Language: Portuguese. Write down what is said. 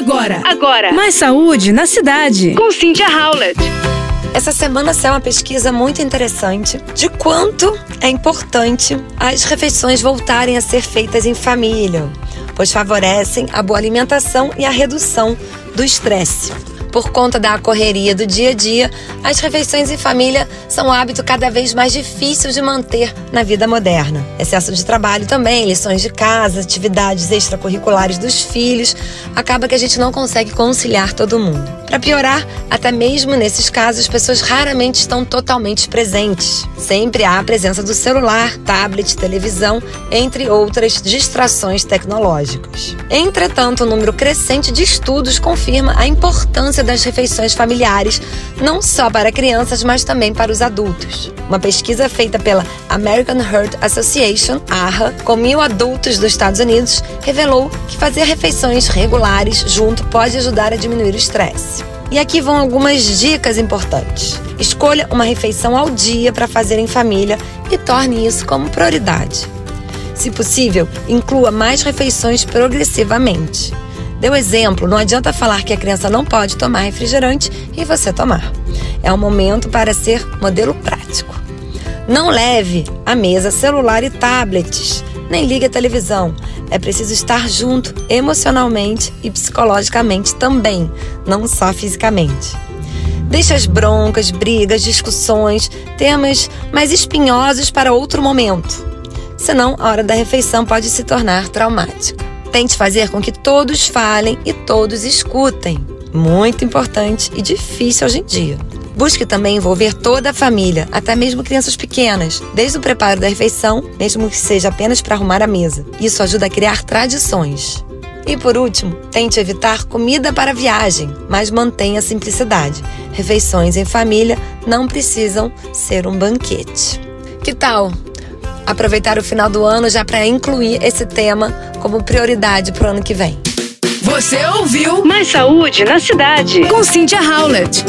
Agora, agora. Mais saúde na cidade. Com Cynthia Howlett. Essa semana saiu uma pesquisa muito interessante de quanto é importante as refeições voltarem a ser feitas em família, pois favorecem a boa alimentação e a redução do estresse. Por conta da correria do dia a dia, as refeições em família são um hábito cada vez mais difícil de manter na vida moderna. Excesso de trabalho também, lições de casa, atividades extracurriculares dos filhos, acaba que a gente não consegue conciliar todo mundo. Para piorar, até mesmo nesses casos, as pessoas raramente estão totalmente presentes. Sempre há a presença do celular, tablet, televisão, entre outras distrações tecnológicas. Entretanto, o um número crescente de estudos confirma a importância importância das refeições familiares, não só para crianças, mas também para os adultos. Uma pesquisa feita pela American Heart Association, AHA, com mil adultos dos Estados Unidos, revelou que fazer refeições regulares junto pode ajudar a diminuir o estresse. E aqui vão algumas dicas importantes. Escolha uma refeição ao dia para fazer em família e torne isso como prioridade. Se possível, inclua mais refeições progressivamente. Deu exemplo, não adianta falar que a criança não pode tomar refrigerante e você tomar. É um momento para ser modelo prático. Não leve à mesa celular e tablets, nem ligue a televisão. É preciso estar junto emocionalmente e psicologicamente também, não só fisicamente. Deixe as broncas, brigas, discussões, temas mais espinhosos para outro momento. Senão, a hora da refeição pode se tornar traumática. Tente fazer com que todos falem e todos escutem. Muito importante e difícil hoje em dia. Busque também envolver toda a família, até mesmo crianças pequenas, desde o preparo da refeição, mesmo que seja apenas para arrumar a mesa. Isso ajuda a criar tradições. E por último, tente evitar comida para viagem, mas mantenha a simplicidade. Refeições em família não precisam ser um banquete. Que tal aproveitar o final do ano já para incluir esse tema como prioridade para o ano que vem. Você ouviu Mais Saúde na Cidade com Cynthia Howlett.